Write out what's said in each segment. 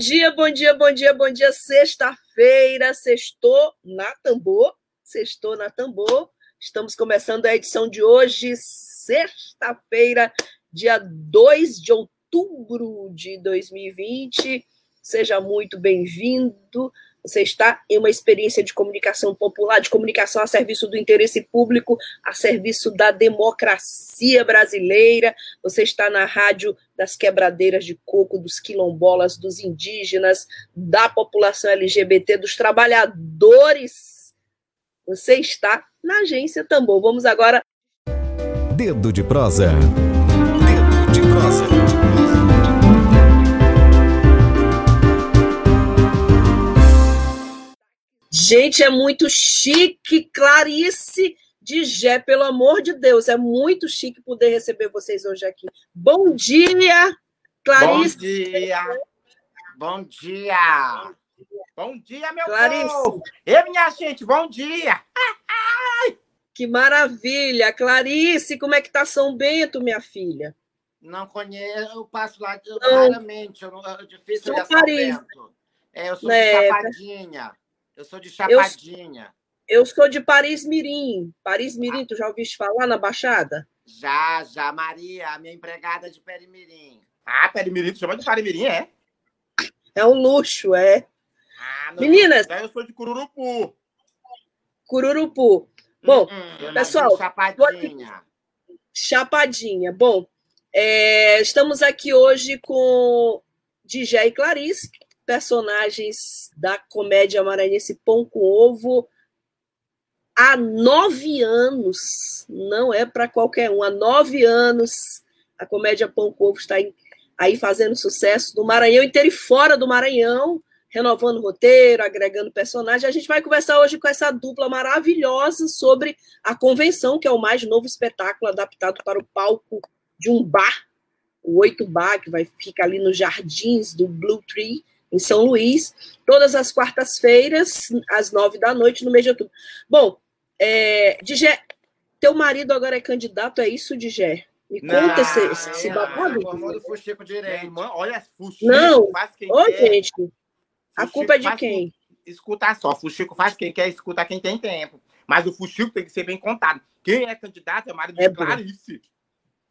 Dia, bom dia, bom dia, bom dia. Sexta-feira, sextou na Tambor. Sextou na Tambor. Estamos começando a edição de hoje, sexta-feira, dia 2 de outubro de 2020. Seja muito bem-vindo. Você está em uma experiência de comunicação popular, de comunicação a serviço do interesse público, a serviço da democracia brasileira. Você está na rádio das quebradeiras de coco, dos quilombolas, dos indígenas, da população LGBT, dos trabalhadores. Você está na agência Tambor. Vamos agora. Dedo de prosa. Dedo de prosa. Gente, é muito chique, Clarice de Gé, pelo amor de Deus, é muito chique poder receber vocês hoje aqui. Bom dia, Clarice. Bom dia. Bom dia. Bom dia, meu Clarice. povo. E minha gente, bom dia. Que maravilha. Clarice, como é que tá São Bento, minha filha? Não conheço, eu passo lá Não. raramente, eu não, é difícil São. Bento. É, eu sou É, de Chapadinha. Eu sou de Chapadinha. Eu sou de Paris Mirim. Paris Mirim, tu já ouviste falar na Baixada? Já, já, Maria, a minha empregada de Perimirim. Ah, Perimirim, tu chama de Perimirim, é? É um luxo, é. Ah, não- Meninas, eu sou de Cururupu. Cururupu. Bom, Hum, eu pessoal, Chapadinha. Chapadinha. Bom, é, estamos aqui hoje com Dijé e Clarice, personagens da comédia maranhense Pão com Ovo, há nove anos. Não é para qualquer um. Há nove anos a comédia Pão com Ovo está aí, fazendo sucesso no Maranhão inteiro e fora do Maranhão, renovando o roteiro, agregando personagens. A gente vai conversar hoje com essa dupla maravilhosa sobre a Convenção, que é o mais novo espetáculo adaptado para o palco de um bar, o Oito Bar, que vai ficar ali nos jardins do Blue Tree, em São Luís, todas as quartas-feiras, às nove da noite, no mês de outubro. Bom, é, Digé, teu marido agora é candidato, é isso, Digé? Me conta esse, esse, esse não, babado. Fuxico direito. irmã, olha, Fuxico Não. faz quem Ô, quer. gente, a Fuxico culpa é de quem? Escuta só, Fuxico faz quem quer, escuta quem tem tempo. Mas o Fuxico tem que ser bem contado. Quem é candidato é o marido É de bom. Clarice.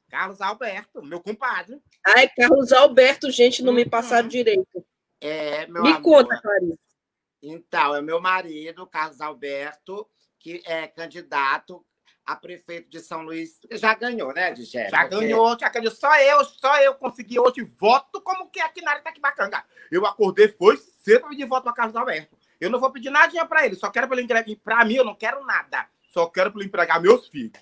Carlos Alberto, meu compadre. Ai, Carlos Alberto, gente, não me Uhum. passaram direito. É, meu Me amor. conta, Clarice. Então, é meu marido, Carlos Alberto, que é candidato a prefeito de São Luís. Já ganhou, né, Digé? Já Porque- ganhou, já ganhou. Só eu, só eu consegui hoje voto como que é aqui na área Taquibacanga. Eu acordei, foi cedo para pedir voto para Carlos Alberto. Eu não vou pedir nada para ele, só quero para ele entregar. Para mim, eu não quero nada. Só quero para ele empregar meus filhos.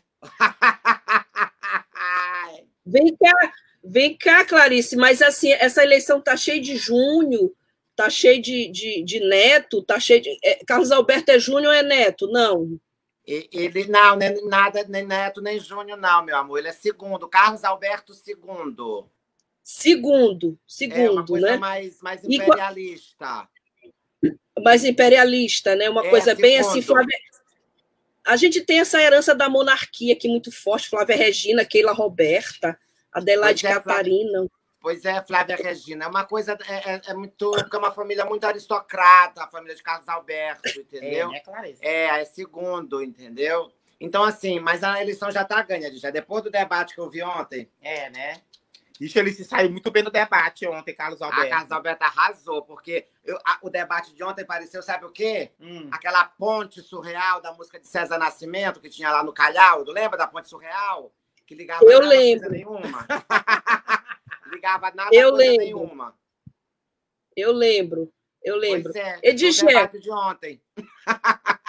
Vem cá, vem cá, Clarice, mas assim, essa eleição tá cheia de junho, tá cheio de, de, de neto, tá cheio de. é, Carlos Alberto é Júnior ou é neto? Não. E- Ele, não, nem nada, nem Neto, nem Júnior, não, meu amor. Ele é segundo, Carlos Alberto segundo. Segundo, É uma segundo, coisa né? mais, mais E imperialista. Mais imperialista, né? Uma É, coisa bem assim, segundo. Flávia. A gente tem essa herança da monarquia aqui muito forte, Flávia Regina, Keila Roberta, Adelaide Pois é, Flávia. Catarina. Pois é, Flávia Regina. É uma coisa. É, é- é muito. Porque é uma família muito aristocrata, a família de Carlos Alberto, entendeu? né, Clarice? É, é segundo, entendeu? Então, assim, mas a eleição já tá ganha, já. Depois do debate que eu vi ontem, É, né? Ixi, ele se saiu muito bem no debate ontem, Carlos a Alberto. Carlos Alberto arrasou, porque eu- a- o debate de ontem pareceu, sabe o quê? Hum. Aquela ponte surreal da música de César Nascimento, que tinha lá no Calhau, tu lembra da ponte surreal? Que ligava Eu nada lembro. coisa nenhuma. ligava nada Eu lembro. nenhuma. Eu lembro, eu lembro. Pois é, Edigé. de ontem.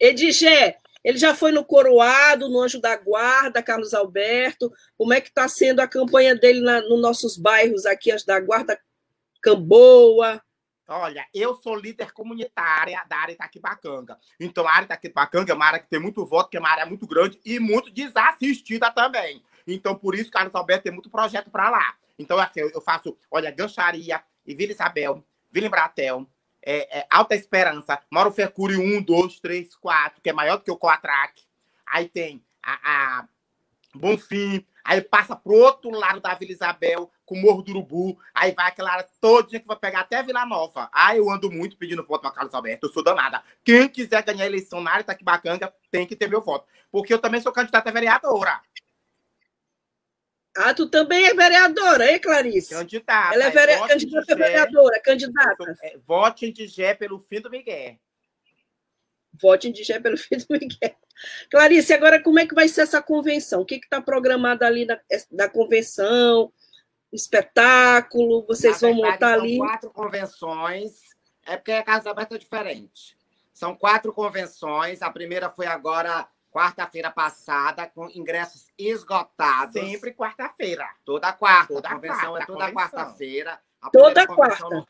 Edigé, ele já foi no Coroado, no Anjo da Guarda, Carlos Alberto. Como é que está sendo a campanha dele na, nos nossos bairros aqui, Anjo da Guarda, Camboa? Olha, eu sou líder comunitária da área Itaquibacanga. Então, a área Itaquibacanga é uma área que tem muito voto, que é uma área muito grande e muito desassistida também. Então, por isso, Carlos Alberto tem muito projeto para lá. Então, assim, eu faço, olha, Gancharia e Vila Isabel, Vila Embratel, é, é, Alta Esperança, Mauro Fercuri 1, 2, 3, 4, que é maior do que o Coatrac. Aí tem a, a Bonfim, aí passa pro outro lado da Vila Isabel, com o Morro do Urubu, aí vai aquela área todinha que vai pegar até Vila Nova. Aí eu ando muito pedindo voto para Carlos Alberto, eu sou danada. Quem quiser ganhar a eleição na área Itaquibacanga tem que ter meu voto, porque eu também sou candidata a vereadora. Ah, tu também é vereadora, hein, Clarice? Candidata. Ela é vere... candidata a vereadora, candidata. É, vote em Digé pelo fim do Miguel. Vote em Digé pelo fim do Miguel. Clarice, agora como é que vai ser essa convenção? O que está programado ali na, da convenção? Espetáculo? Vocês na vão verdade, montar são ali? São quatro convenções. É porque a Casa Aberta é diferente. São quatro convenções. A primeira foi agora quarta-feira passada, com ingressos esgotados. Sempre quarta-feira. Toda quarta. Toda a convenção quarta, é toda quarta-feira. Toda quarta.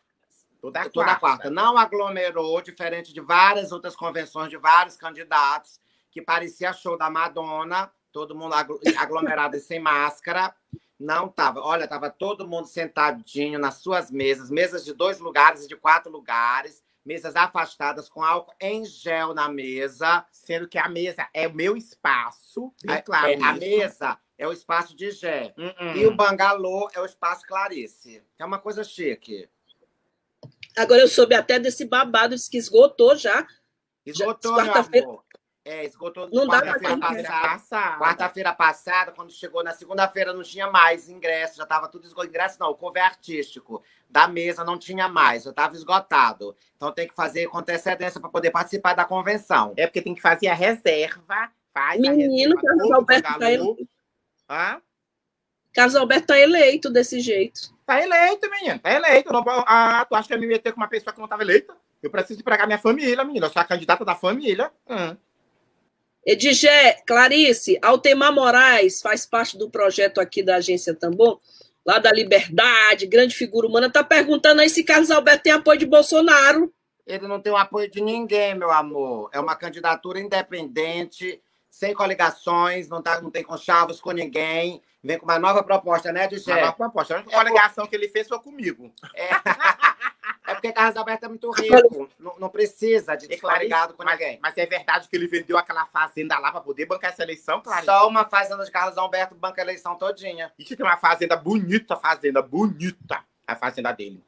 Toda, toda quarta. Não aglomerou, diferente de várias outras convenções de vários candidatos, que parecia show da Madonna, todo mundo aglomerado e sem máscara. Não tava. Olha, tava todo mundo sentadinho nas suas mesas, mesas de dois lugares e de quatro lugares mesas afastadas com álcool em gel na mesa. Sendo que a mesa é o meu espaço. É, claro. É, a mesa é o espaço de Gé. Uh -uh. E o bangalô é o espaço Clarice. É uma coisa chique. Agora eu soube até desse babado, disse que esgotou já. Esgotou, quarta-feira. É, esgotou não quarta-feira passada. Quarta-feira passada, quando chegou na segunda-feira, não tinha mais ingresso, já estava tudo esgotado. Ingresso não, o cover artístico da mesa não tinha mais, já estava esgotado. Então tem que fazer com antecedência para poder participar da convenção. É porque tem que fazer a reserva. Faz Menino, Carlos Alberto está eleito. Hã? Carlos Alberto está eleito desse jeito. Está eleito, menino. Está eleito. Não, ah, tu acha que eu me meter com uma pessoa que não estava eleita? Eu preciso pregar minha família, menina. Eu sou a candidata da família. Hum. Edigé, Clarice, Altemar Moraes faz parte do projeto aqui da Agência Tambor, lá da Liberdade, grande figura humana, está perguntando aí se Carlos Alberto tem apoio de Bolsonaro. Ele não tem o apoio de ninguém, meu amor. É uma candidatura independente, sem coligações, não, tá, não tem conchavos com ninguém. Vem com uma nova proposta, né, Digé? Uma nova proposta. A única é coligação por... que ele fez foi comigo. É. É porque Carlos Alberto é muito rico. não, não, precisa de estar ligado com mas, ninguém. Mas é verdade que ele vendeu aquela fazenda lá para poder bancar essa eleição, claro. Só uma fazenda de Carlos Alberto banca a eleição todinha. E tem uma fazenda bonita, fazenda bonita. A fazenda dele.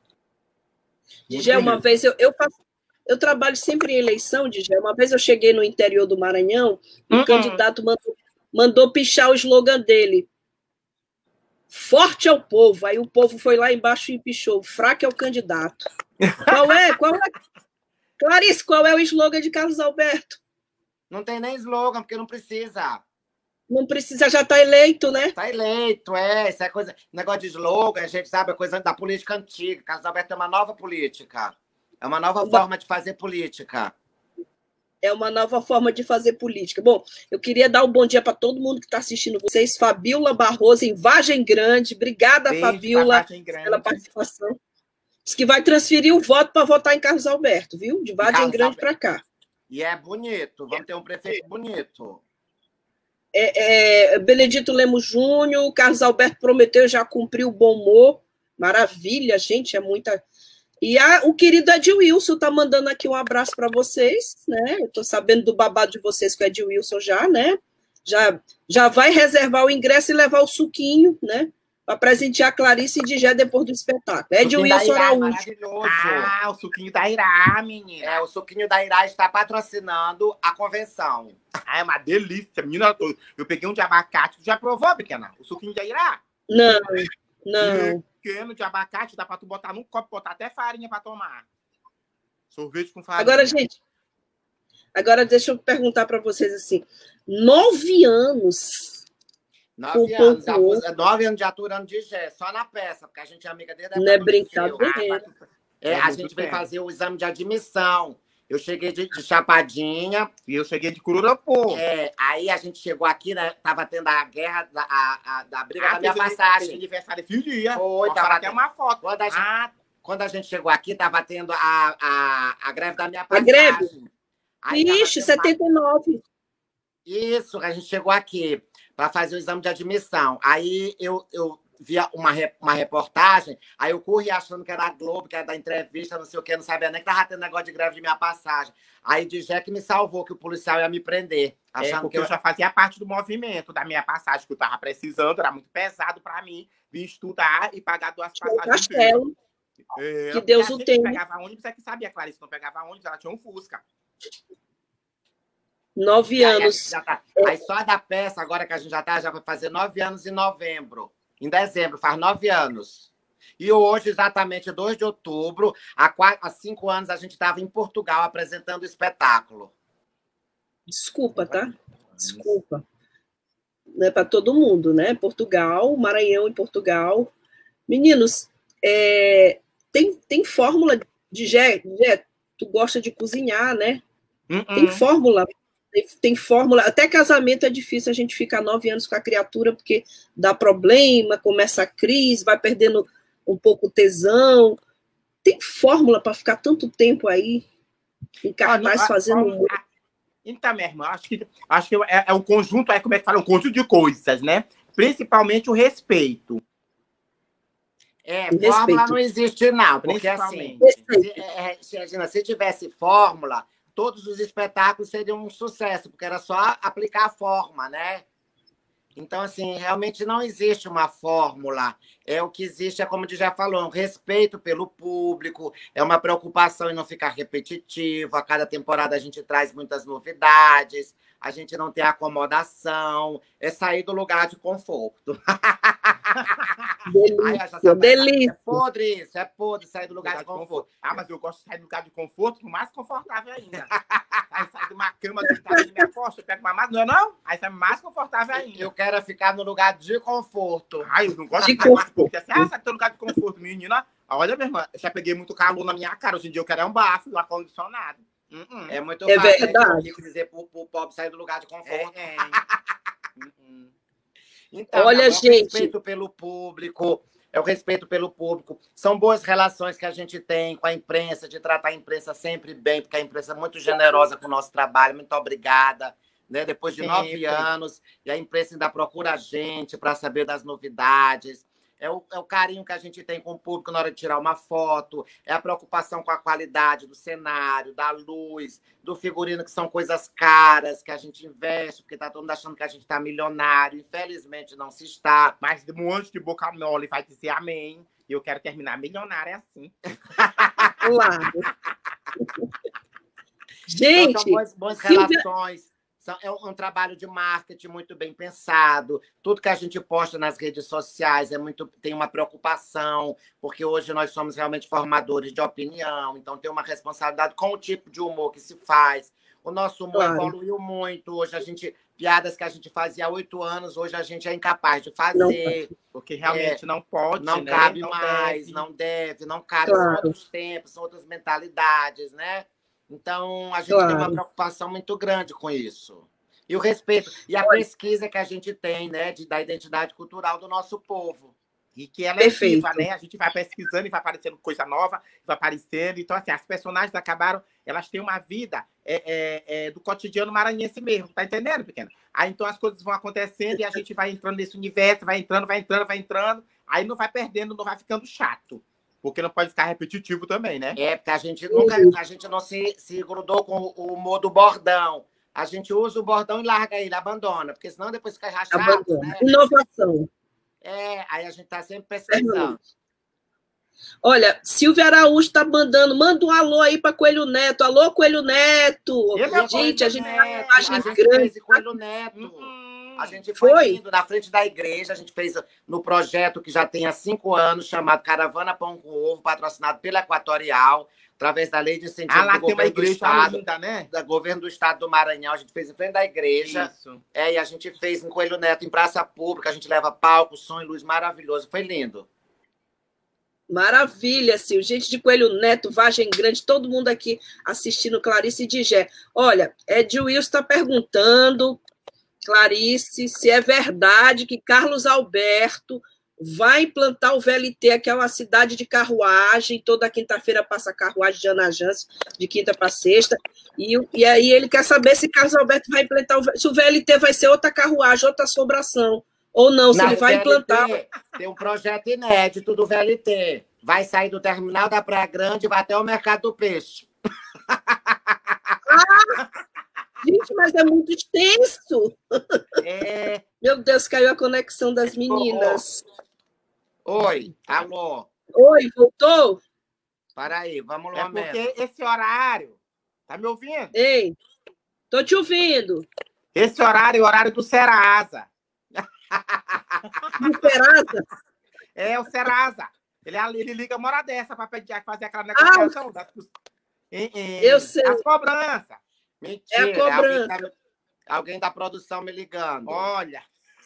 Digé, uma vez eu, eu faço eu trabalho sempre em eleição, Digé. Uma vez eu cheguei no interior do Maranhão o candidato mandou, mandou pichar o slogan dele. Forte é o povo. Aí o povo foi lá embaixo e pichou. Fraco é o candidato. Qual é? Qual é? Clarice, qual é o slogan de Carlos Alberto? Não tem nem slogan, porque não precisa. Não precisa, já está eleito, né? Está eleito, é. Isso é coisa. Negócio de slogan, a gente sabe, é coisa da política antiga. Carlos Alberto é uma nova política. É uma nova forma de fazer política é uma nova forma de fazer política. Bom, eu queria dar um bom dia para todo mundo que está assistindo vocês. Fabiola Barroso, em Vagem Grande. Obrigada, Beijo Fabiola, pela participação. Diz que vai transferir o voto para votar em Carlos Alberto, viu? De Vagem Grande para cá. E é bonito, vamos ter um prefeito bonito. É, é, Benedito Lemos Júnior, Carlos Alberto prometeu, já cumpriu o bom humor. Maravilha, gente, é muita e a, o querido Edilson está mandando aqui um abraço para vocês, né? Eu estou sabendo do babado de vocês com o Edilson já, né? Já, já vai reservar o ingresso e levar o suquinho, né? Para presentear a Clarice e Digé depois do espetáculo. Edilson Araújo. Ah, o suquinho da Irá, menina. É, o suquinho da Irá está patrocinando a convenção. Ah, é uma delícia, menina. Eu peguei um de abacate. Tu já provou, pequena? O suquinho da Irá? Não, não pequeno de abacate, dá para tu botar num copo, botar até farinha para tomar. Sorvete com farinha. Agora, gente, agora deixa eu perguntar para vocês assim: nove anos. Nove anos, nove anos de aturando de gé, só na peça, porque a gente é amiga dele. Não é brincadeira. É, é a gente veio fazer o exame de admissão. Eu cheguei de, de, Chapadinha. E eu cheguei de Cururapô. É, aí a gente chegou aqui, né? Tava tendo a guerra, da, a, a da briga ah, da minha passagem. aniversário fio dia. Foi, tava até uma foto. Quando a, gente, ah. quando a gente chegou aqui, estava tendo a, a, a greve da minha passagem. A greve? Aí Ixi, 79. Uma... Isso, a gente chegou aqui para fazer o exame de admissão. Aí eu, eu via uma, uma reportagem, aí eu corri achando que era a Globo, que era da entrevista, não sei o que, não sabia nem que estava tendo negócio de greve de minha passagem. Aí de que me salvou, que o policial ia me prender. É, achando é, porque que eu... eu... já fazia parte do movimento da minha passagem, que eu estava precisando, era muito pesado para mim vir estudar e pagar duas passagens. Castelo. É, que Deus o tenha. pegava ônibus, é que sabia, Clarice não pegava ônibus, ela tinha um Fusca. Nove anos. Aí, tá, aí, só da peça, agora que a gente já está, já vai fazer nove anos em novembro. Em dezembro, faz nove anos. E hoje, exatamente 2 de outubro, há, quatro, há cinco anos, a gente estava em Portugal apresentando o espetáculo. Desculpa, tá? Desculpa. Não é para todo mundo, né? Portugal, Maranhão e Portugal. Meninos, é, tem, tem fórmula de Jé, Jé, tu gosta de cozinhar, né? Uh -uh. Tem fórmula tem, tem, fórmula, até casamento é difícil a gente ficar nove anos com a criatura, porque dá problema, começa a crise, vai perdendo um pouco o tesão. Tem fórmula para ficar tanto tempo aí em cartaz ah, fazendo. Ah, então, minha irmã, acho que, acho que é, é um conjunto, é como é que fala, um conjunto de coisas, né? Principalmente o respeito. É, fórmula não existe, não, porque assim, se, é, se, se tivesse fórmula, todos os espetáculos seriam um sucesso, porque era só aplicar a forma, né? Então, assim, realmente não existe uma fórmula. É o que existe, é como o já falou, um respeito pelo público, é uma preocupação em não ficar repetitivo. A cada temporada a gente traz muitas novidades, a gente não tem acomodação, é sair do lugar de conforto. Delícia, Ai, delícia. É podre isso, é podre sair do lugar, lugar de, conforto. conforto. Ah, mas eu gosto de sair do lugar de conforto, mais confortável ainda. Aí sai de uma cama do estado de minha costa, eu pego uma mais, não é não? Aí sai mais confortável ainda. Eu quero ficar no lugar de conforto. Ai, eu não gosto de, de conforto. Porque assim, ah, sai do lugar de conforto, menina. Olha, minha irmã, já peguei muito calor na minha cara. Hoje em dia eu quero é um bafo, um ar-condicionado. Uh -uh. É muito é fácil verdade. dizer pro, pro pobre sair do lugar de conforto. É, é. uh então, Olha, é gente. respeito pelo público, é o respeito pelo público. São boas relações que a gente tem com a imprensa, de tratar a imprensa sempre bem, porque a imprensa é muito generosa com o nosso trabalho. Muito obrigada. Né? Depois de nove anos, e a imprensa ainda procura a gente para saber das novidades é o, é o carinho que a gente tem com o público na hora de tirar uma foto, é a preocupação com a qualidade do cenário, da luz, do figurino, que são coisas caras que a gente investe, porque tá todo mundo achando que a gente está milionário. Infelizmente não se está. Mas um monte de boca mole vai dizer amém. E eu quero terminar milionária assim. Claro. gente, então, são boas, boas relações é um, trabalho de marketing muito bem pensado. Tudo que a gente posta nas redes sociais é muito tem uma preocupação, porque hoje nós somos realmente formadores de opinião, então tem uma responsabilidade com o tipo de humor que se faz. O nosso humor claro. evoluiu muito. Hoje a gente piadas que a gente fazia há oito anos, hoje a gente é incapaz de fazer. Não, porque realmente é, não pode, não né? cabe não mais, deve. não deve, não cabe. Claro. São outros tempos, são outras mentalidades, né? Então, a gente claro. tem uma preocupação muito grande com isso. E o respeito. E a pesquisa que a gente tem, né, de, da identidade cultural do nosso povo. E que ela Perfeito. é viva, né? A gente vai pesquisando e vai aparecendo coisa nova, vai aparecendo. Então, assim, as personagens acabaram, elas têm uma vida é, é, é, do cotidiano maranhense mesmo, tá entendendo, pequeno? Aí então as coisas vão acontecendo e a gente vai entrando nesse universo, vai entrando, vai entrando, vai entrando. Aí não vai perdendo, não vai ficando chato. Porque não pode ficar repetitivo também, né? É, porque a gente nunca, a gente não se, se grudou com o modo bordão. A gente usa o bordão e larga ele, abandona, porque senão depois fica rachado. Né? Inovação. É, aí a gente está sempre pesquisando. Olha, Silvia Araújo está mandando, manda um alô aí para Coelho Neto. Alô, Coelho Neto! gente, a gente Neto, a gente grande. Coelho Neto. Uhum. A gente foi, foi indo na frente da igreja, a gente fez no projeto que já tem há cinco anos, chamado Caravana Pão com Ovo, patrocinado pela Equatorial, através da lei de incentivo ah, lá do tem governo do estado, linda, né? do governo do estado do Maranhão. A gente fez em frente da igreja. Isso. É, e a gente fez em Coelho Neto, em praça pública. A gente leva palco, som e luz maravilhoso. Foi lindo. Maravilha, Sil. Gente de Coelho Neto, Vagem Grande, todo mundo aqui assistindo Clarice Digé. Olha, Ed Wilson está perguntando, Clarice, se é verdade que Carlos Alberto vai implantar o VLT, que é uma cidade de carruagem. Toda quinta-feira passa carruagem de Ana Jans, de quinta para sexta. E, e aí ele quer saber se Carlos Alberto vai implantar, o, se o VLT vai ser outra carruagem, outra assombração. Ou não, se não, ele vai VLT, implantar. Tem um projeto inédito do VLT. Vai sair do terminal da Praia Grande e vai até o Mercado do Peixe. Ah, gente, mas é muito extenso. É... Meu Deus, caiu a conexão das meninas. Oi, alô. Oi, voltou? Para aí, vamos lá. É porque esse horário. Tá me ouvindo? Ei, tô te ouvindo. Esse horário é o horário do Serasa. Do Serasa? É, o Serasa. Ele, ele liga uma hora dessa para fazer aquela negociação. Ah, das, em, em, eu sei. As cobranças. Mentira. É a cobrança. Alguém, tá, alguém da produção me ligando. Olha.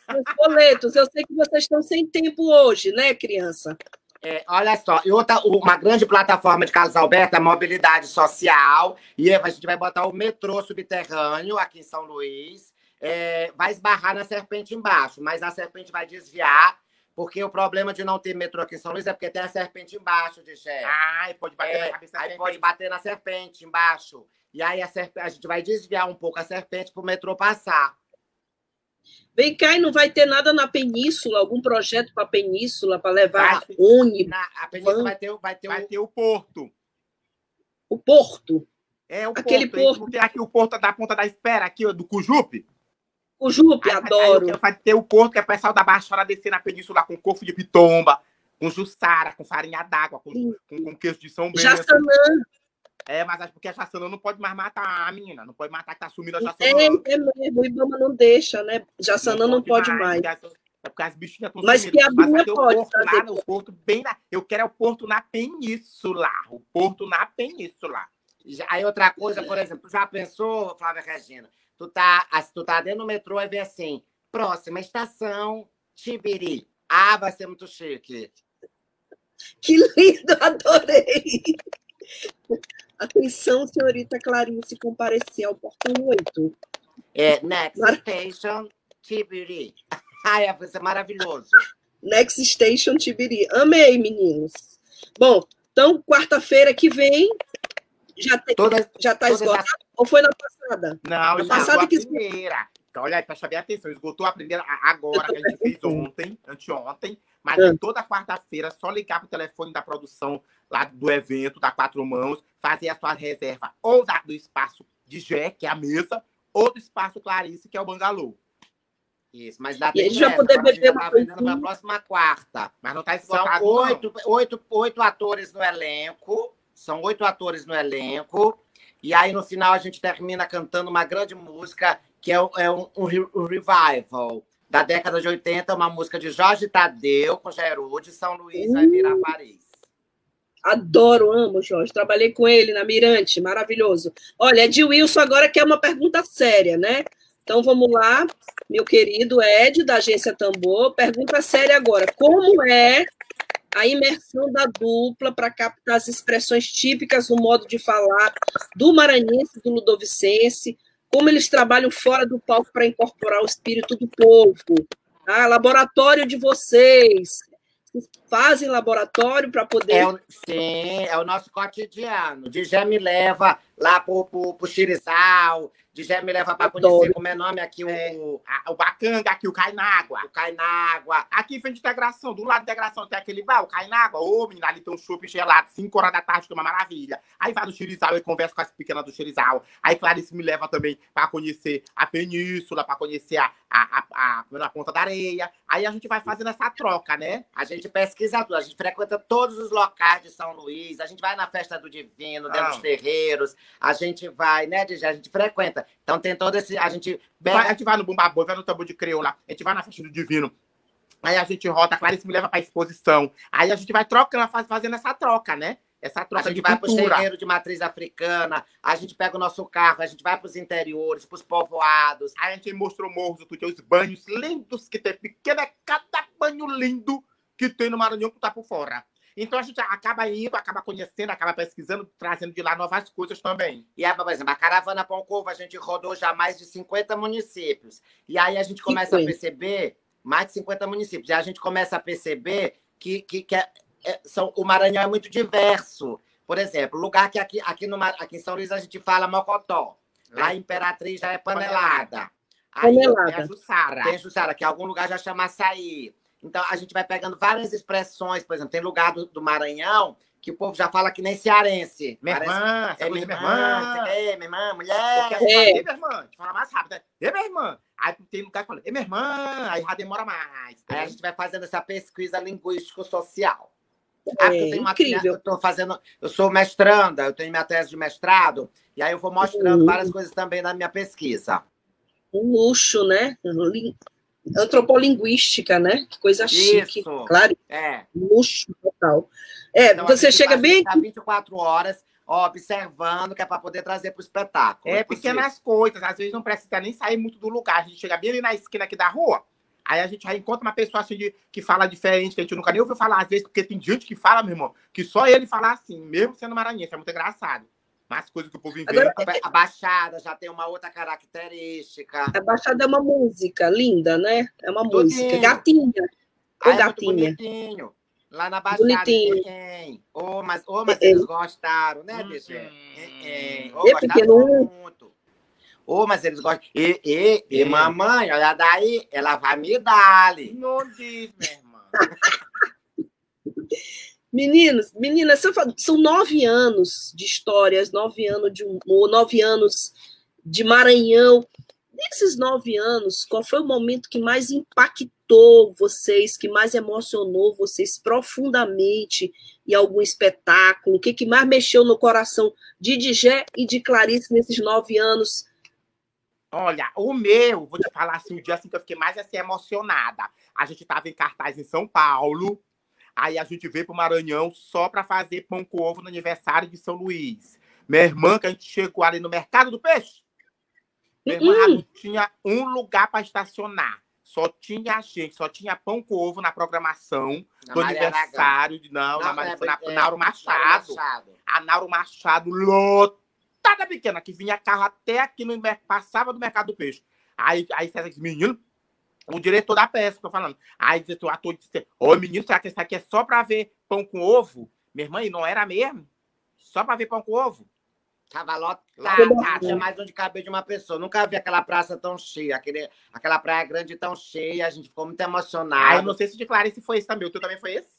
Os boletos, eu sei que vocês estão sem tempo hoje, né, criança? É, olha só, e outra, uma grande plataforma de Carlos Alberto é a mobilidade social. E a gente vai botar o metrô subterrâneo aqui em São Luís. É, vai esbarrar na serpente embaixo, mas a serpente vai desviar, porque o problema de não ter metrô aqui em São Luís é porque tem a serpente embaixo de Gé. Ah, pode bater é, na cabeça Aí pode bater na serpente embaixo. E aí a, serpente, a gente vai desviar um pouco a serpente para o metrô passar. Vem cá e não vai ter nada na península, algum projeto para a península, para levar vai, ônibus. Na, a península vai ter, vai, ter vai o... ter o porto. O porto? É, o Aquele porto. porto. Porque aqui o porto da ponta da espera, aqui do Cujupe. Cujupe, aí, adoro. Aí vai ter o porto, que é o pessoal da Baixada descer na península com corpo de pitomba, com jussara, com farinha d'água, com, com, com, queijo de São Bento. Jaçanã. É, mas acho porque a Jaçanã não pode mais matar a menina, não pode matar que tá sumindo a Jaçanã. É, é mesmo, o Ibama não deixa, né? Jaçanã não, não pode, mais. mais. É porque as bichinhas estão Mas que a minha pode. O porto lá, porto bem na... Eu quero é o porto na península. O porto na península. Aí outra coisa, por exemplo, já pensou, Flávia Regina? Tu tá, tu tá dentro do metrô e vê assim, próxima estação, Tibiri. Ah, vai ser muito chique. Que lindo, adorei. Atenção, senhorita Clarice, comparecer ao portão 8. É, next Mar... station, Tibiri. Ai, ser maravilhoso. Next station, Tibiri. Amei, meninos. Bom, então, quarta-feira que vem, já, te... toda, já tá esgotado? Essa... Ou foi na passada? Não, na passada que primeira. Então, olha aí, para saber a atenção, esgotou a primeira agora, que a gente fez ontem, anteontem, mas é. toda quarta-feira, só ligar para o telefone da produção lá do evento, da Quatro Mãos, fazer a sua reserva ou da, do espaço de Jé, que é a mesa, ou do espaço Clarice, que é o bangalô. Isso, mas dá tempo. A gente vai poder beber uma para a próxima quarta. Mas não está esgotado, São oito, oito, oito atores no elenco. São oito atores no elenco. E aí, no final, a gente termina cantando uma grande música, que é, um, é um, um revival da década de 80, uma música de Jorge Tadeu com Gerude, São Luís vai virar uh! Paris. Adoro, amo, Jorge. Trabalhei com ele na Mirante, maravilhoso. Olha, Ed Wilson agora quer uma pergunta séria, né? Então vamos lá, meu querido Ed, da agência Tambor. Pergunta séria agora. Como é a imersão da dupla para captar as expressões típicas no modo de falar do maranhense do ludovicense? Como eles trabalham fora do palco para incorporar o espírito do povo? Ah, laboratório de vocês, fazem laboratório para poder. É o, sim, é o nosso cotidiano. De já me leva lá para o Xirizal, já me leva para conhecer como é nome aqui o, é, a, o Bacanga, aqui o Cainágua. O Cainágua. Aqui frente de integração, do lado da integração tem aquele bar, o Cainágua. Ô, menina, ali tem um chopp gelado, 5 horas da tarde, que é uma maravilha. Aí vai no Xirizal, eu converso com as pequenas do Xirizal. Aí Clarice me leva também para conhecer a península, para conhecer a, a, a, a, a Ponta da Areia. Aí a gente vai fazendo essa troca, né? A gente pesquisa tudo, a gente frequenta todos os locais de São Luís, a gente vai na festa do Divino, dentro dos terreiros, a gente vai, né, a gente frequenta. Então tem todo esse. A gente. Vai, a gente vai no Bumbaboi, vai no Tambor de Crioula, a gente vai na festa do Divino. Aí a gente rota, a Clarice me leva para exposição. Aí a gente vai trocando, fazendo essa troca, né? Essa troca a gente vai para o terreiro de matriz africana, a gente pega o nosso carro, a gente vai para os interiores, para os povoados. Aí a gente mostrou morros do os banhos lindos que tem, pequeno é cada banho lindo que tem no Maranhão que tá por fora. Então a gente acaba indo, acaba conhecendo, acaba pesquisando, trazendo de lá novas coisas também. E aí, por exemplo, a caravana Pão Corvo, a gente rodou já mais de 50 municípios. E aí a gente começa a perceber mais de 50 municípios. E a gente começa a perceber que, que, que é, é, são, o Maranhão é muito diverso. Por exemplo, lugar que aqui, aqui, no, aqui em São Luís a gente fala mocotó. Lá em Imperatriz já é panelada. Aí panelada. tem a Jussara. Tem a Jussara, que em algum lugar já chama açaí. Então, a gente vai pegando várias expressões. Por exemplo, tem lugar do, do Maranhão que o povo já fala que nem cearense. Minha irmã, é minha irmã. irmã, é, minha irmã, mulher. Porque a gente É. fala, "Ei, minha irmã, a gente fala mais rápido, né? Ei, minha irmã. Aí tem lugar que fala, ei, minha irmã, aí já demora mais. Aí a gente vai fazendo essa pesquisa linguístico-social. É, Ah, porque eu tenho uma incrível. Eu tô fazendo, eu sou mestranda, eu tenho minha tese de mestrado, e aí eu vou mostrando Uhum. várias coisas também na minha pesquisa. Um luxo, né? Lin- Antropolinguística, né? Que coisa chique. Isso. Claro, É. luxo total. É, Então, você chega bem. ficar 24 horas ó, observando, que é para poder trazer para o espetáculo. É possível. pequenas coisas, às vezes não precisa nem sair muito do lugar. A gente chega bem ali na esquina aqui da rua, aí a gente já encontra uma pessoa assim de, que fala diferente, que a gente nunca nem ouviu falar, às vezes, porque tem gente que fala, meu irmão, que só ele fala assim, mesmo sendo maranhense, é muito engraçado. Mas coisas que o povo inventa. Agora, A Baixada já tem uma outra característica. A Baixada é uma música linda, né? É uma Tudinho. música. Gatinha. Ô, Ah, é gatinha. bonitinho. Lá na Baixada Bonitinho. tem. Ô, mas, ô, mas É. eles gostaram, né, Hum. DG? É, é. Ô, É, gostaram muito. Ô, mas eles gostam. E, e, e mamãe, olha daí, ela vai me dar ali. Não diz, minha irmã. Meninos, meninas, são nove anos de histórias, nove anos de humor, nove anos de Maranhão. Nesses nove anos, qual foi o momento que mais impactou vocês, que mais emocionou vocês profundamente em algum espetáculo? O que, que mais mexeu no coração de Digé e de Clarice nesses nove anos? Olha, o meu, vou te falar assim, o dia assim que eu fiquei mais assim, emocionada. A gente tava em cartaz em São Paulo, aí a gente veio pro Maranhão só para fazer pão com ovo no aniversário de São Luís. Minha irmã, que a gente chegou ali no Mercado do Peixe, minha irmã Uhum. não tinha um lugar para estacionar. Só tinha gente, só tinha pão com ovo na programação Na do Maria Aragão. aniversário de. Não, na, Não, Maria- é, foi na, é, Nauro Machado. Machado. A Nauro Machado lotada pequena, que vinha carro até aqui no passava do Mercado do Peixe. Aí, aí César disse, menino, o diretor da peça, tô falando. Aí o ator disse, ô menino, será que isso aqui é só pra ver pão com ovo? Minha irmã, e não era mesmo? Só pra ver pão com ovo? Tava Lotado. tinha mais onde caber de uma pessoa. Nunca vi aquela praça tão cheia, aquele, aquela praia grande tão cheia. A gente ficou muito Ah, eu emocionado. não sei se de Clarice foi esse também. O teu também foi esse?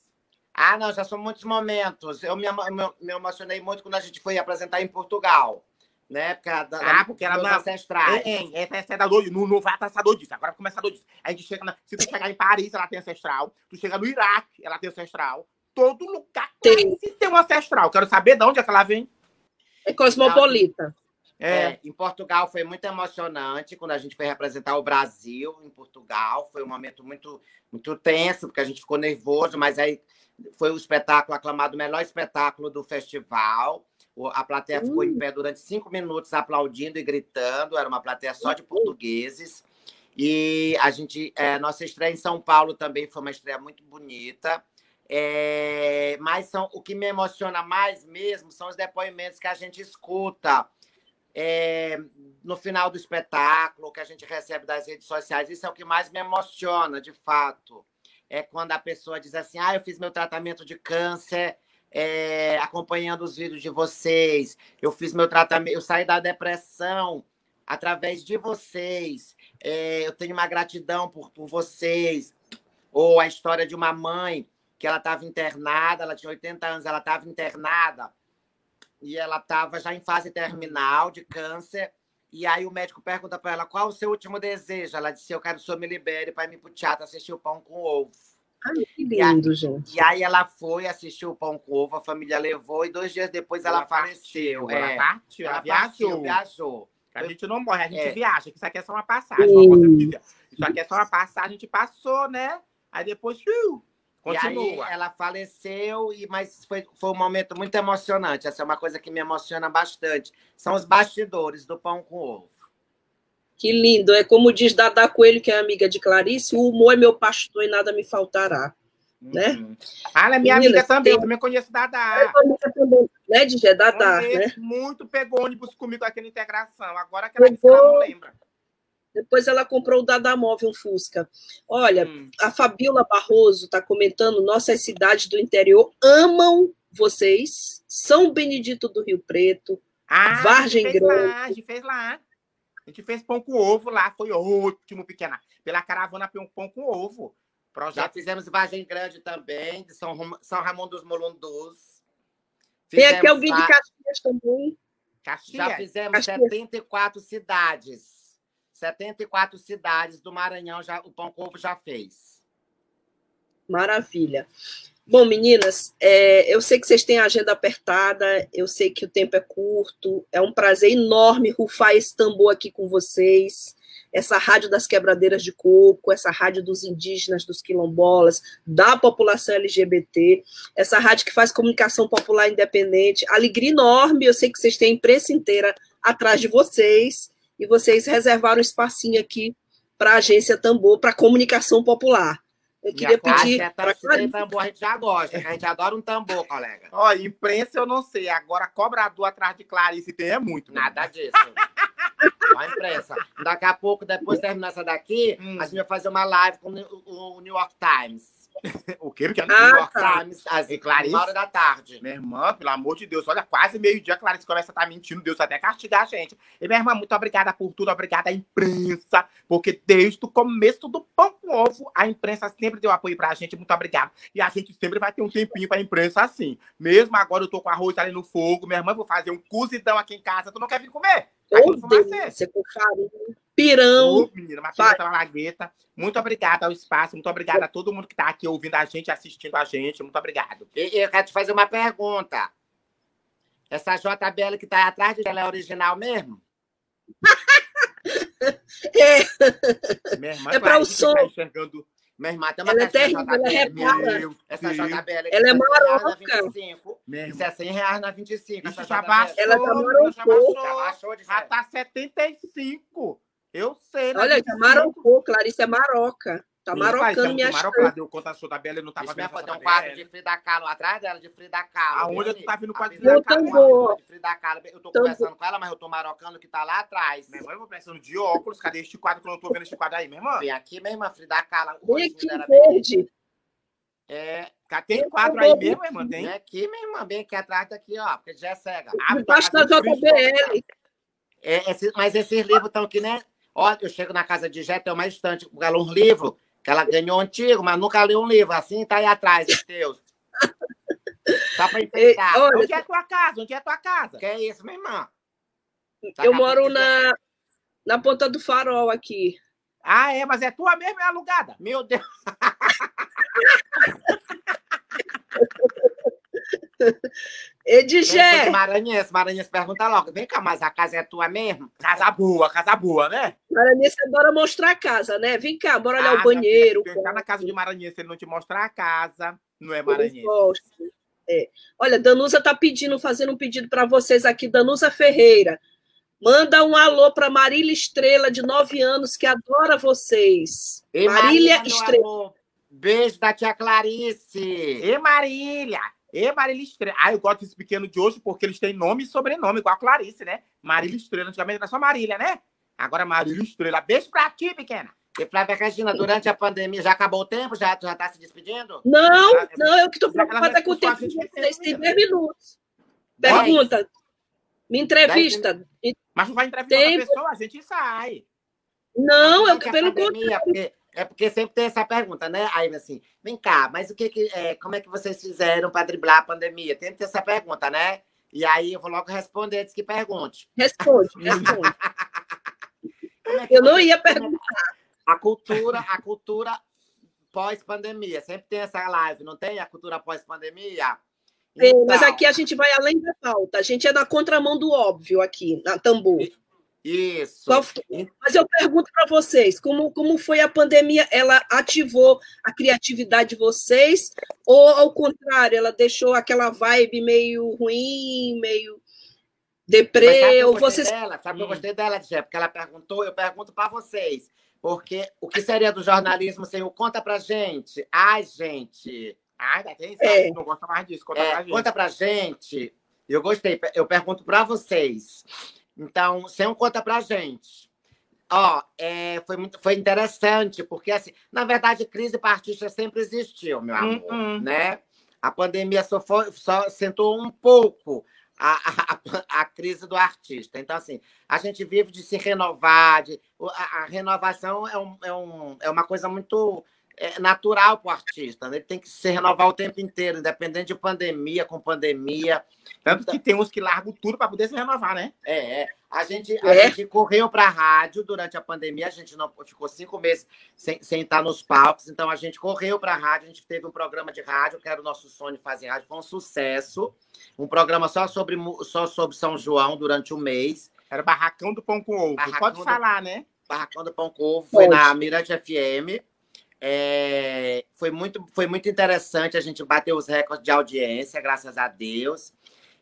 Ah, não, já são muitos momentos. Eu me, me, me emocionei muito quando a gente foi apresentar em Portugal. Né? Porque, a, da, Ah, porque ela não- ancestrais. É, é, essa é da doidice. Não, não vai atrasar doidice. Agora começa a doidice. A gente chega na, se tu chegar em Paris, ela tem ancestral. Tu chega no Iraque, ela tem ancestral. Todo lugar Tem. tem, tem um ancestral. Quero saber de onde é que ela vem. É cosmopolita. É. É, em Portugal foi muito emocionante quando a gente foi representar o Brasil em Portugal. Foi um momento muito, muito tenso, porque a gente ficou nervoso, mas aí foi o espetáculo aclamado o melhor espetáculo do festival. A plateia ficou em pé durante cinco minutos aplaudindo e gritando. Era uma plateia só de portugueses. E a gente, é, nossa estreia em São Paulo também foi uma estreia muito bonita. É, mas são, o que me emociona mais mesmo são os depoimentos que a gente escuta é, no final do espetáculo, que a gente recebe das redes sociais. Isso é o que mais me emociona, de fato. É quando a pessoa diz assim: ah, eu fiz meu tratamento de câncer é, acompanhando os vídeos de vocês. Eu fiz meu tratamento, eu saí da depressão através de vocês. É, eu tenho uma gratidão por, por vocês. Ou a história de uma mãe que ela estava internada, ela tinha 80 anos, ela estava internada e ela estava já em fase terminal de câncer. E aí o médico pergunta para ela qual o seu último desejo. Ela disse: Eu quero que o senhor me libere para ir para o teatro assistir o Pão com Ovo. Ai, que lindo, gente. E aí ela foi assistir o Pão com Ovo, a família levou, e dois dias depois ela, faleceu. Partiu, É, Ela partiu, ela, ela partiu, viajou. viajou. A gente não morre, a gente É. viaja, que isso aqui é só uma passagem. Dizia. Isso aqui é só uma passagem, a gente passou, né? Aí depois, fiu, E aí continua. ela faleceu, e mas foi, foi um momento muito emocionante. Essa é uma coisa que me emociona bastante. São os bastidores do Pão com Ovo. Que lindo. É como diz Dada Coelho, que é amiga de Clarice: o humor é meu pastor e nada me faltará. Né? Uhum. Ah, ela é minha Meninas, amiga também, tem- eu também conheço Dada. É amiga também, né, Digé? Dada, Conheço né? Muito pegou ônibus comigo aqui na integração. Agora que ela Pegou. ela não lembra. Depois ela comprou o Dadamóvel, um Fusca. Olha, hum. a Fabiola Barroso está comentando: nossas cidades do interior amam vocês. São Benedito do Rio Preto, ah, Vargem a Grande. Lá, a gente fez lá. A gente fez pão com ovo lá, foi ótimo, pequena. Pela caravana pão com ovo. Projeto. Já fizemos Vargem Grande também, de São, São Ramon dos Molundos. Tem aqui alguém de Caxias também. Caxias? Já fizemos Caxias. 74 cidades. 74 cidades do Maranhão já, o Pão Corpo já fez. Maravilha. Bom, meninas, é, eu sei que vocês têm a agenda apertada, eu sei que o tempo é curto, é um prazer enorme rufar esse tambor aqui com vocês, essa rádio das quebradeiras de coco, essa rádio dos indígenas, dos quilombolas, da população LGBT, essa rádio que faz comunicação popular independente, alegria enorme, eu sei que vocês têm a imprensa inteira atrás de vocês, e vocês reservaram um espacinho aqui para a agência Tambor, para comunicação popular. Eu queria pedir. É pra tambor, a gente já gosta, a gente adora um tambor, colega. Ó, imprensa eu não sei. Agora, cobrador atrás de Clarice tem é muito. Nada disso. a imprensa. Daqui a pouco, depois de terminar essa daqui, hum. a gente vai fazer uma live com o New York Times. o que? que é ah, New York tá. Clarice, uma hora da tarde. Minha irmã, pelo amor de Deus, olha, quase meio-dia, Clarice começa a estar tá mentindo, Deus até castigar a gente. E minha irmã, muito obrigada por tudo, obrigada à imprensa, porque desde o começo do Pão com Ovo, a imprensa sempre deu apoio pra gente, muito obrigado. E a gente sempre vai ter um tempinho pra imprensa assim. Mesmo agora eu tô com arroz ali no fogo, minha irmã, vou fazer um cozidão aqui em casa, tu não quer vir comer? Oh, Deus, com farinha, pirão. Oh, menina, uma pimenta malagueta. Muito obrigada ao espaço, muito obrigada a todo mundo que está aqui ouvindo a gente, assistindo a gente. Muito obrigado. Eu quero te fazer uma pergunta. Essa JBL que está atrás de ela é original mesmo? é. Minha irmã, é para o som. Tá enxergando minha irmã tem uma ela é terrível, ela é repara. Essa JBL aqui ela é maroca. Isso é 100 reais na 25. Isso já baixou. Ela tá marocou. Já baixou. Já tá 75. Eu sei. Olha, já marocou. Clarice é maroca. Tá marocando minha chave. deu conta da JBL, não tava vendo. Tem um quadro de Frida Kahlo atrás dela, de Frida Kahlo. Aonde tu tá vindo o quadro de Frida Kahlo? De Frida Kahlo. Eu tô conversando com ela, mas eu tô marocando que tá lá atrás. Minha irmã, eu vou pensando de óculos. Cadê este quadro que eu não tô vendo este quadro aí, minha irmã? Vem aqui, minha irmã, Frida Kahlo. Vem aqui, verde. É, tem quadro aí mesmo, irmã? Tem? Vem aqui, minha irmã, bem aqui atrás daqui, ó, porque já é cega. Embaixo da JBL. É, esse, mas esses livros estão aqui, né? Ó, eu chego na casa de Jé, tem uma estante com um livro que ela ganhou antigo, mas nunca leu um livro. Assim tá aí atrás, Deus. Só para enfrentar. Olha, Onde é a tua casa? Onde é a tua casa? Que é isso, minha irmã? Tá eu moro na, na ponta do farol aqui. Ah, é? Mas é tua mesmo? É alugada? Meu Deus! Edigé! Maranhense, Maranhense pergunta logo. Vem cá, mas a casa é tua mesmo? Casa boa, casa boa, né? Maranhense adora mostrar a casa, né? Vem cá, bora olhar ah, o banheiro. Se entrar na casa de Maranhense ele não te mostrar a casa, não é Maranhense. É. Olha, Danusa tá pedindo, fazendo um pedido para vocês aqui, Danusa Ferreira. Manda um alô para Marília Estrela, de 9 anos, que adora vocês. E Marília, Marília Estrela. Beijo da tia Clarice. E Marília. E Marília Estrela. Ah, eu gosto desse pequeno de hoje porque eles têm nome e sobrenome, igual a Clarice, né? Marília Estrela. Antigamente era só Marília, né? Agora Marília Estrela. Beijo pra ti, pequena. E Flávia Regina, durante a pandemia, já acabou o tempo? Já, já tá se despedindo? Não, não, eu que tô preocupada com o tempo. Vocês têm 10 minutos. Pergunta. Me entrevista. Mas não vai entrevistar Tempo. pessoa, a gente sai. Não, eu que pelo contrário. Porque é porque sempre tem essa pergunta, né? Aí, assim, vem cá, mas o que, que é, como é que vocês fizeram para driblar a pandemia? Tem que ter essa pergunta, né? E aí eu vou logo responder antes que pergunte. Responde, responde. é eu não ia perguntar. A cultura, a cultura pós-pandemia. Sempre tem essa live, não tem? A cultura pós-pandemia? Então... Mas aqui a gente vai além da pauta. A gente é na contramão do óbvio aqui, na tambor. Isso. Mas eu pergunto para vocês, como, como foi a pandemia? Ela ativou a criatividade de vocês? Ou, ao contrário, ela deixou aquela vibe meio ruim, meio deprê? Ou vocês... dela? Sabe que eu hum. gostei dela, Jé? Porque ela perguntou, eu pergunto para vocês. Porque o que seria do jornalismo sem o conta pra gente? Ai, gente. Ai, quem sabe é. não gosta mais disso. Conta é, pra gente. Conta pra gente. Eu gostei. Eu pergunto para vocês. Então, um conta pra gente. Ó, é, foi, muito, foi interessante, porque, assim, na verdade, crise para artista sempre existiu, meu amor, uh -uh. né? A pandemia só, foi, só sentou um pouco a, a, a, crise do artista. Então, assim, a gente vive de se renovar, de, a, a renovação é, um, é, um, é uma coisa muito é natural para o artista, né? ele tem que se renovar o tempo inteiro, independente de pandemia, com pandemia. Tanto que tem uns que largam tudo para poder se renovar, né? É, é. A gente, a é. gente correu para a rádio durante a pandemia, a gente não ficou cinco meses sem, sem estar nos palcos, então a gente correu para a rádio, a gente teve um programa de rádio, que era o nosso sonho fazer rádio, foi um sucesso. Um programa só sobre, só sobre São João durante um mês. Era Barracão do Pão com Ovo. Barracão Pode do... falar, né? Barracão do Pão com Ovo, foi Pode. na Mirante FM. É, foi, muito, foi muito interessante, a gente bateu os recordes de audiência, graças a Deus.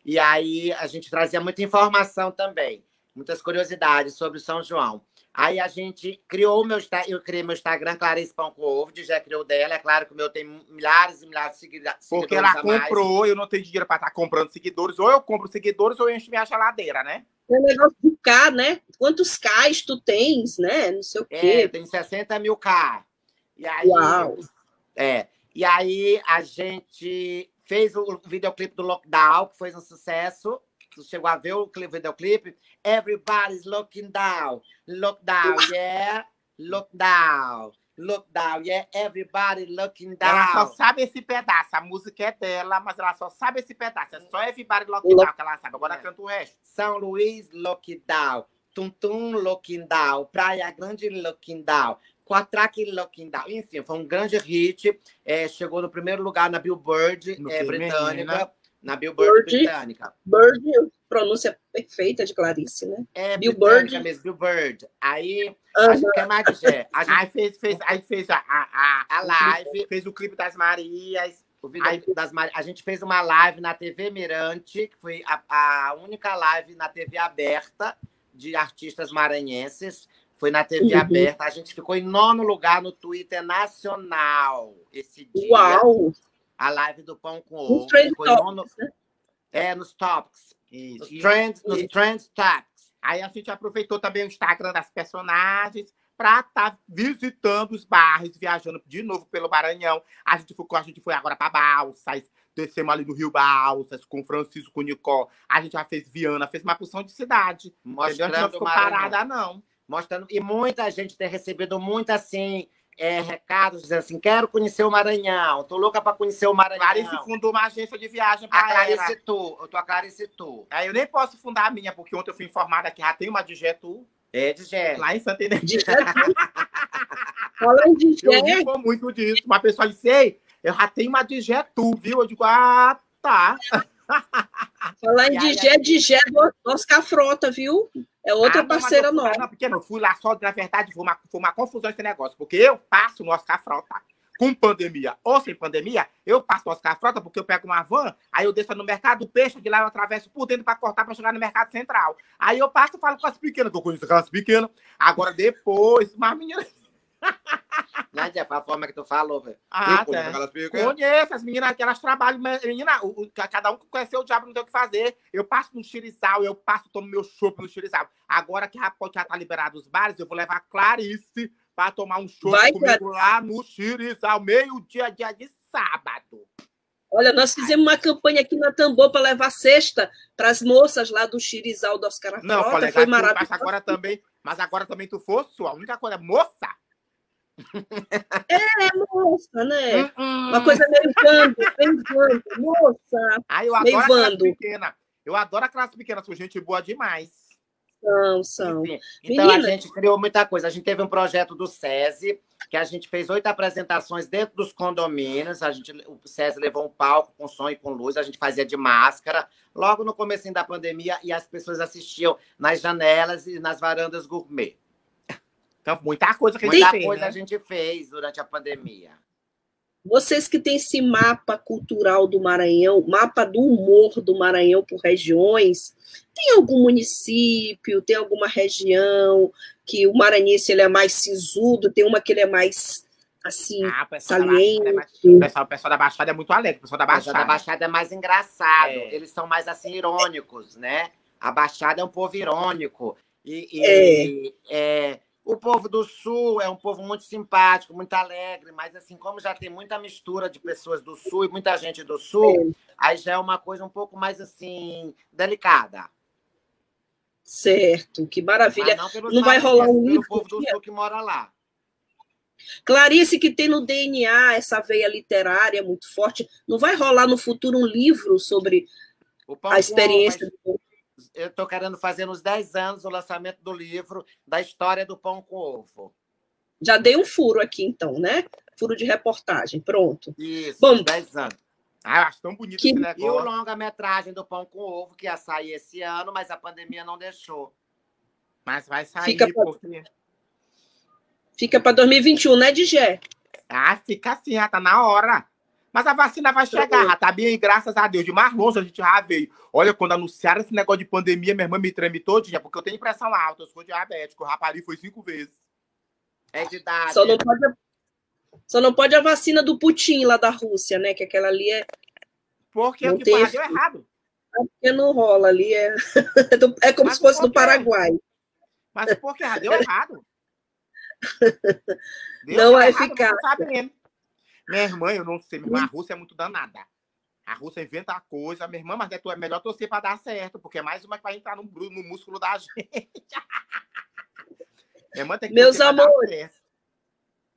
E aí a gente trazia muita informação também, muitas curiosidades sobre São João. Aí a gente criou o meu eu criei meu Instagram, Clarice Pão com Ovo, já criou dela. É claro que o meu tem milhares e milhares de seguidores. Porque ela comprou, eu não tenho dinheiro para estar tá comprando seguidores. Ou eu compro seguidores ou eu encho minha geladeira, né? É negócio de K, né? Quantos Ks tu tens, né? Não sei o é, quê. É, tem 60 mil K. E aí, Uau. É, e aí a gente fez o videoclipe do Lockdown, que foi um sucesso. Tu chegou a ver o videoclipe? Everybody's looking down. Lockdown, yeah. Lockdown. Lockdown, yeah. Everybody looking down. Ela só sabe esse pedaço. A música é dela, mas ela só sabe esse pedaço. É só Everybody Looking Down que ela sabe. Agora é. canta o resto. São Luís Lockdown. Tum Tum Looking Down. Praia Grande Looking Down com a track Looking Down. Enfim, foi um grande hit. É, chegou no primeiro lugar na Billboard é, britânica. Na Billboard Bird, britânica. Bird, pronúncia perfeita de Clarice, né? É, Billboard. mesmo, Billboard. Aí, a gente quer mais dizer. A gente... Aí fez, fez, aí fez a, a, a, live, fez o clipe das Marias. O aí, das Mar... A gente fez uma live na TV Mirante, que foi a, a única live na TV aberta de artistas maranhenses. Foi na TV uhum. aberta. A gente ficou em nono lugar no Twitter nacional esse dia. Uau! A live do Pão com Ovo. Nos nono... né? É, nos topics. Isso. Nos, trends, nos trends topics. Aí a gente aproveitou também o Instagram das personagens para estar tá visitando os bairros, viajando de novo pelo Maranhão. A gente foi, a gente foi agora para Balsas, descemos ali no Rio Balsas, com Francisco, com Nicó. A gente já fez Viana, fez uma porção de cidade. Mostrando a gente não ficou parada, não mostrando. E muita gente tem recebido muito assim. É, recados dizendo assim: quero conhecer o Maranhão, tô louca para conhecer o Maranhão. Clarice fundou uma agência de viagem para a Clarice Tu, eu tô a Clarice Tu. Aí eu nem posso fundar a minha, porque ontem eu fui informada que já tem uma de Getu. É de Getu. Lá em Santa Inês. Falando de Getu. Eu muito disso. Uma pessoa disse: Ei, eu já tenho uma de Getu, viu? Eu digo: Ah, tá. Falar em Digé, Digé do Oscar Frota, viu? É outra ah, parceira não, nova. Não, porque eu fui lá só, na verdade, foi uma, foi uma confusão esse negócio, porque eu passo no Oscar Frota com pandemia ou sem pandemia, eu passo no Oscar Frota porque eu pego uma van, aí eu desço no mercado peixe, de lá eu atravesso por dentro para cortar para chegar no mercado central. Aí eu passo e falo com as pequenas, que eu conheço aquelas pequenas. Agora depois, mas menina. Nádia, a forma que tu falou, velho. Ah, tá. Conheço as meninas que elas trabalham. Menina, o, o, cada um que conheceu o diabo não tem o que fazer. Eu passo no Xirizal, eu passo, tomo meu chopp no Xirizal. Agora que pode já tá liberado os bares, eu vou levar Clarice para tomar um chopp comigo cara. lá no Xirizal, meio-dia, dia de sábado. Olha, nós fizemos uma campanha aqui na Tambor para levar cesta para as moças lá do Xirizal do Oscar Não, colega, foi maravilhoso. Mas agora também, mas agora também tu fosse, a única coisa, moça, é, moça, né? Uh -uh. Uma coisa meio vando, meio vando, moça. Ah, eu adoro a classe pequena. Eu adoro a classe pequena, sou gente boa demais. São, são. Então Menina. a gente criou muita coisa. A gente teve um projeto do SESI, que a gente fez oito apresentações dentro dos condomínios. A gente, o SESI levou um palco com som e com luz, a gente fazia de máscara. Logo no começo da pandemia, e as pessoas assistiam nas janelas e nas varandas gourmet. Então, muita coisa que a gente muita fez. coisa né? a gente fez durante a pandemia. Vocês que têm esse mapa cultural do Maranhão, mapa do humor do Maranhão por regiões, tem algum município, tem alguma região que o maranhense ele é mais sisudo, tem uma que ele é mais assim, ah, o saliente. É mais, o, pessoal, o pessoal da Baixada é muito alegre, o pessoal da Baixada. O pessoal da Baixada é mais engraçado, é. eles são mais assim irônicos, né? A Baixada é um povo irônico. E, e é. É, povo do Sul é um povo muito simpático, muito alegre, mas assim, como já tem muita mistura de pessoas do Sul e muita gente do Sul, aí já é uma coisa um pouco mais assim, delicada. Certo, que maravilha. não, não vai rolar um livro. povo do Sul que mora lá. Clarice, que tem no DNA essa veia literária muito forte, não vai rolar no futuro um livro sobre a experiência do eu estou querendo fazer nos 10 anos o lançamento do livro da história do pão com ovo. Já dei um furo aqui, então, né? Furo de reportagem, pronto. Isso, Bom, 10 anos. Ah, acho tão bonito que... esse negócio. E o longa-metragem do Pão com Ovo, que ia sair esse ano, mas a pandemia não deixou. Mas vai sair, fica pra... porque... Fica para 2021, né, Digé? Ah, fica assim, já tá na hora. Mas a vacina vai chegar, tá bem, graças a Deus. De mais longe a gente já veio. Olha, quando anunciaram esse negócio de pandemia, minha irmã me treme todinha, porque eu tenho pressão alta, eu sou diabético. O rapari foi cinco vezes. É de idade. Só não pode, só não pode a vacina do Putin lá da Rússia, né? Que aquela ali é. Porque não o que deu errado. É porque não rola ali, é, é como Mas se fosse do Paraguai. Mas porque deu errado. Deu não é eficaz. Minha irmã, eu não sei, minha irmã, a Rússia é muito danada. A Rússia inventa a coisa. Minha irmã, mas é, é melhor torcer para dar certo, porque é mais uma que vai entrar no, no músculo da gente. minha irmã tem que Meus amores,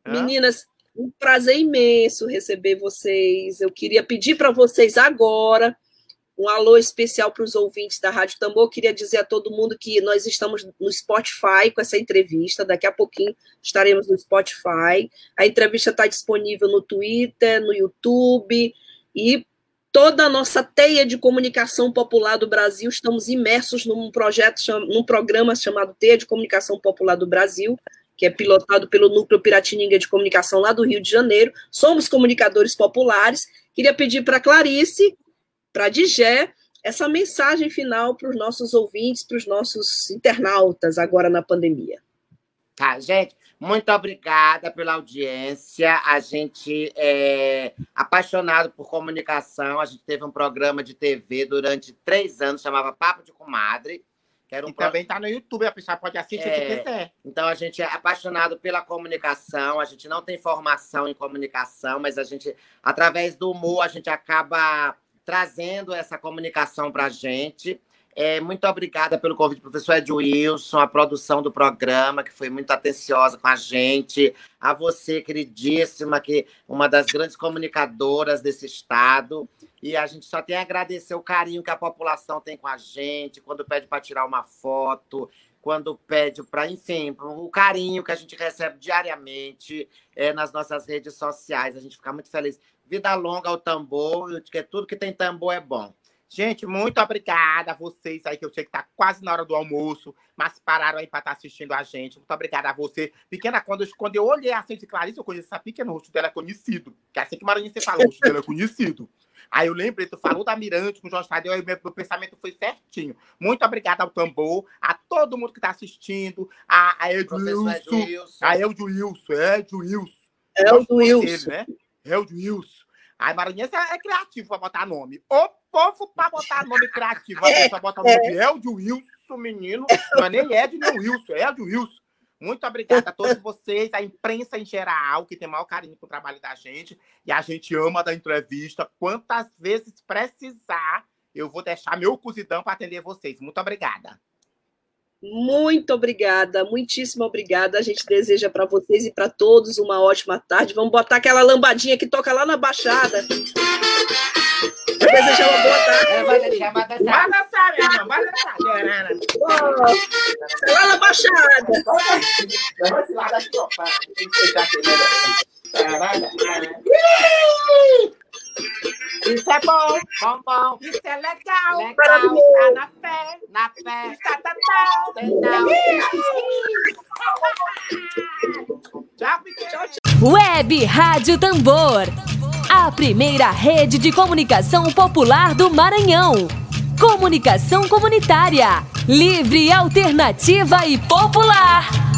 meninas, um prazer imenso receber vocês. Eu queria pedir para vocês agora um alô especial para os ouvintes da Rádio Tambor. Queria dizer a todo mundo que nós estamos no Spotify com essa entrevista. Daqui a pouquinho estaremos no Spotify. A entrevista está disponível no Twitter, no YouTube e toda a nossa teia de comunicação popular do Brasil. Estamos imersos num projeto, num programa chamado Teia de Comunicação Popular do Brasil, que é pilotado pelo Núcleo Piratininga de Comunicação lá do Rio de Janeiro. Somos comunicadores populares. Queria pedir para Clarice para a Digé essa mensagem final para os nossos ouvintes, para os nossos internautas agora na pandemia. Tá, gente, muito obrigada pela audiência. A gente é apaixonado por comunicação. A gente teve um programa de TV durante três anos, chamava Papo de Comadre. Que era um e pro... também está no YouTube, a pessoa pode assistir é... se quiser. Então, a gente é apaixonado pela comunicação. A gente não tem formação em comunicação, mas a gente, através do humor, a gente acaba trazendo essa comunicação para a gente. É, muito obrigada pelo convite, professor Ed Wilson, a produção do programa, que foi muito atenciosa com a gente. A você, queridíssima, que uma das grandes comunicadoras desse estado. E a gente só tem a agradecer o carinho que a população tem com a gente, quando pede para tirar uma foto, quando pede para, enfim, o carinho que a gente recebe diariamente é, nas nossas redes sociais. A gente fica muito feliz. Vida longa ao tambor, que tudo que tem tambor é bom. Gente, muito obrigada a vocês aí, que eu sei que tá quase na hora do almoço, mas pararam aí para estar tá assistindo a gente. Muito obrigada a você. Pequena, quando eu, quando eu olhei assim de Clarice, eu conheci essa pequena, o rosto dela é conhecido. Que é assim que Maranhão você falou, o rosto dela é conhecido. Aí eu lembrei, tu falou da Mirante com o Jorge Tadeu, aí meu, meu pensamento foi certinho. Muito obrigada ao Tambor, a todo mundo que está assistindo, a, a Edilson, a Edilson, Edilson. Edilson. Né? Edilson. Aí Maranhense é, é criativo para botar nome. O povo para botar nome criativo. A pessoa bota o nome de Elde Wilson, menino. Não é nem Ed nem Wilson, é Ed Wilson. Muito obrigada a todos vocês, a imprensa em geral, que tem maior carinho com o trabalho da gente. E a gente ama da entrevista. Quantas vezes precisar, eu vou deixar meu cozidão para atender vocês. Muito obrigada. Muito obrigada, muitíssimo obrigada. A gente deseja para vocês e para todos uma ótima tarde. Vamos botar aquela lambadinha que toca lá na Baixada. Desejar uma boa tarde. É, vai vai dançar. Vai dançar, meu irmão, vai dançar. Oh, lá na Baixada. Vamos lá da tropa. Tem que? Isso é bom, bom, bom. Isso é legal. Legal. Tá na fé, na fé. Tá, tá, tá. Tchau, tchau, tchau. Web Rádio Tambor. A primeira rede de comunicação popular do Maranhão. Comunicação comunitária. Livre, alternativa e popular.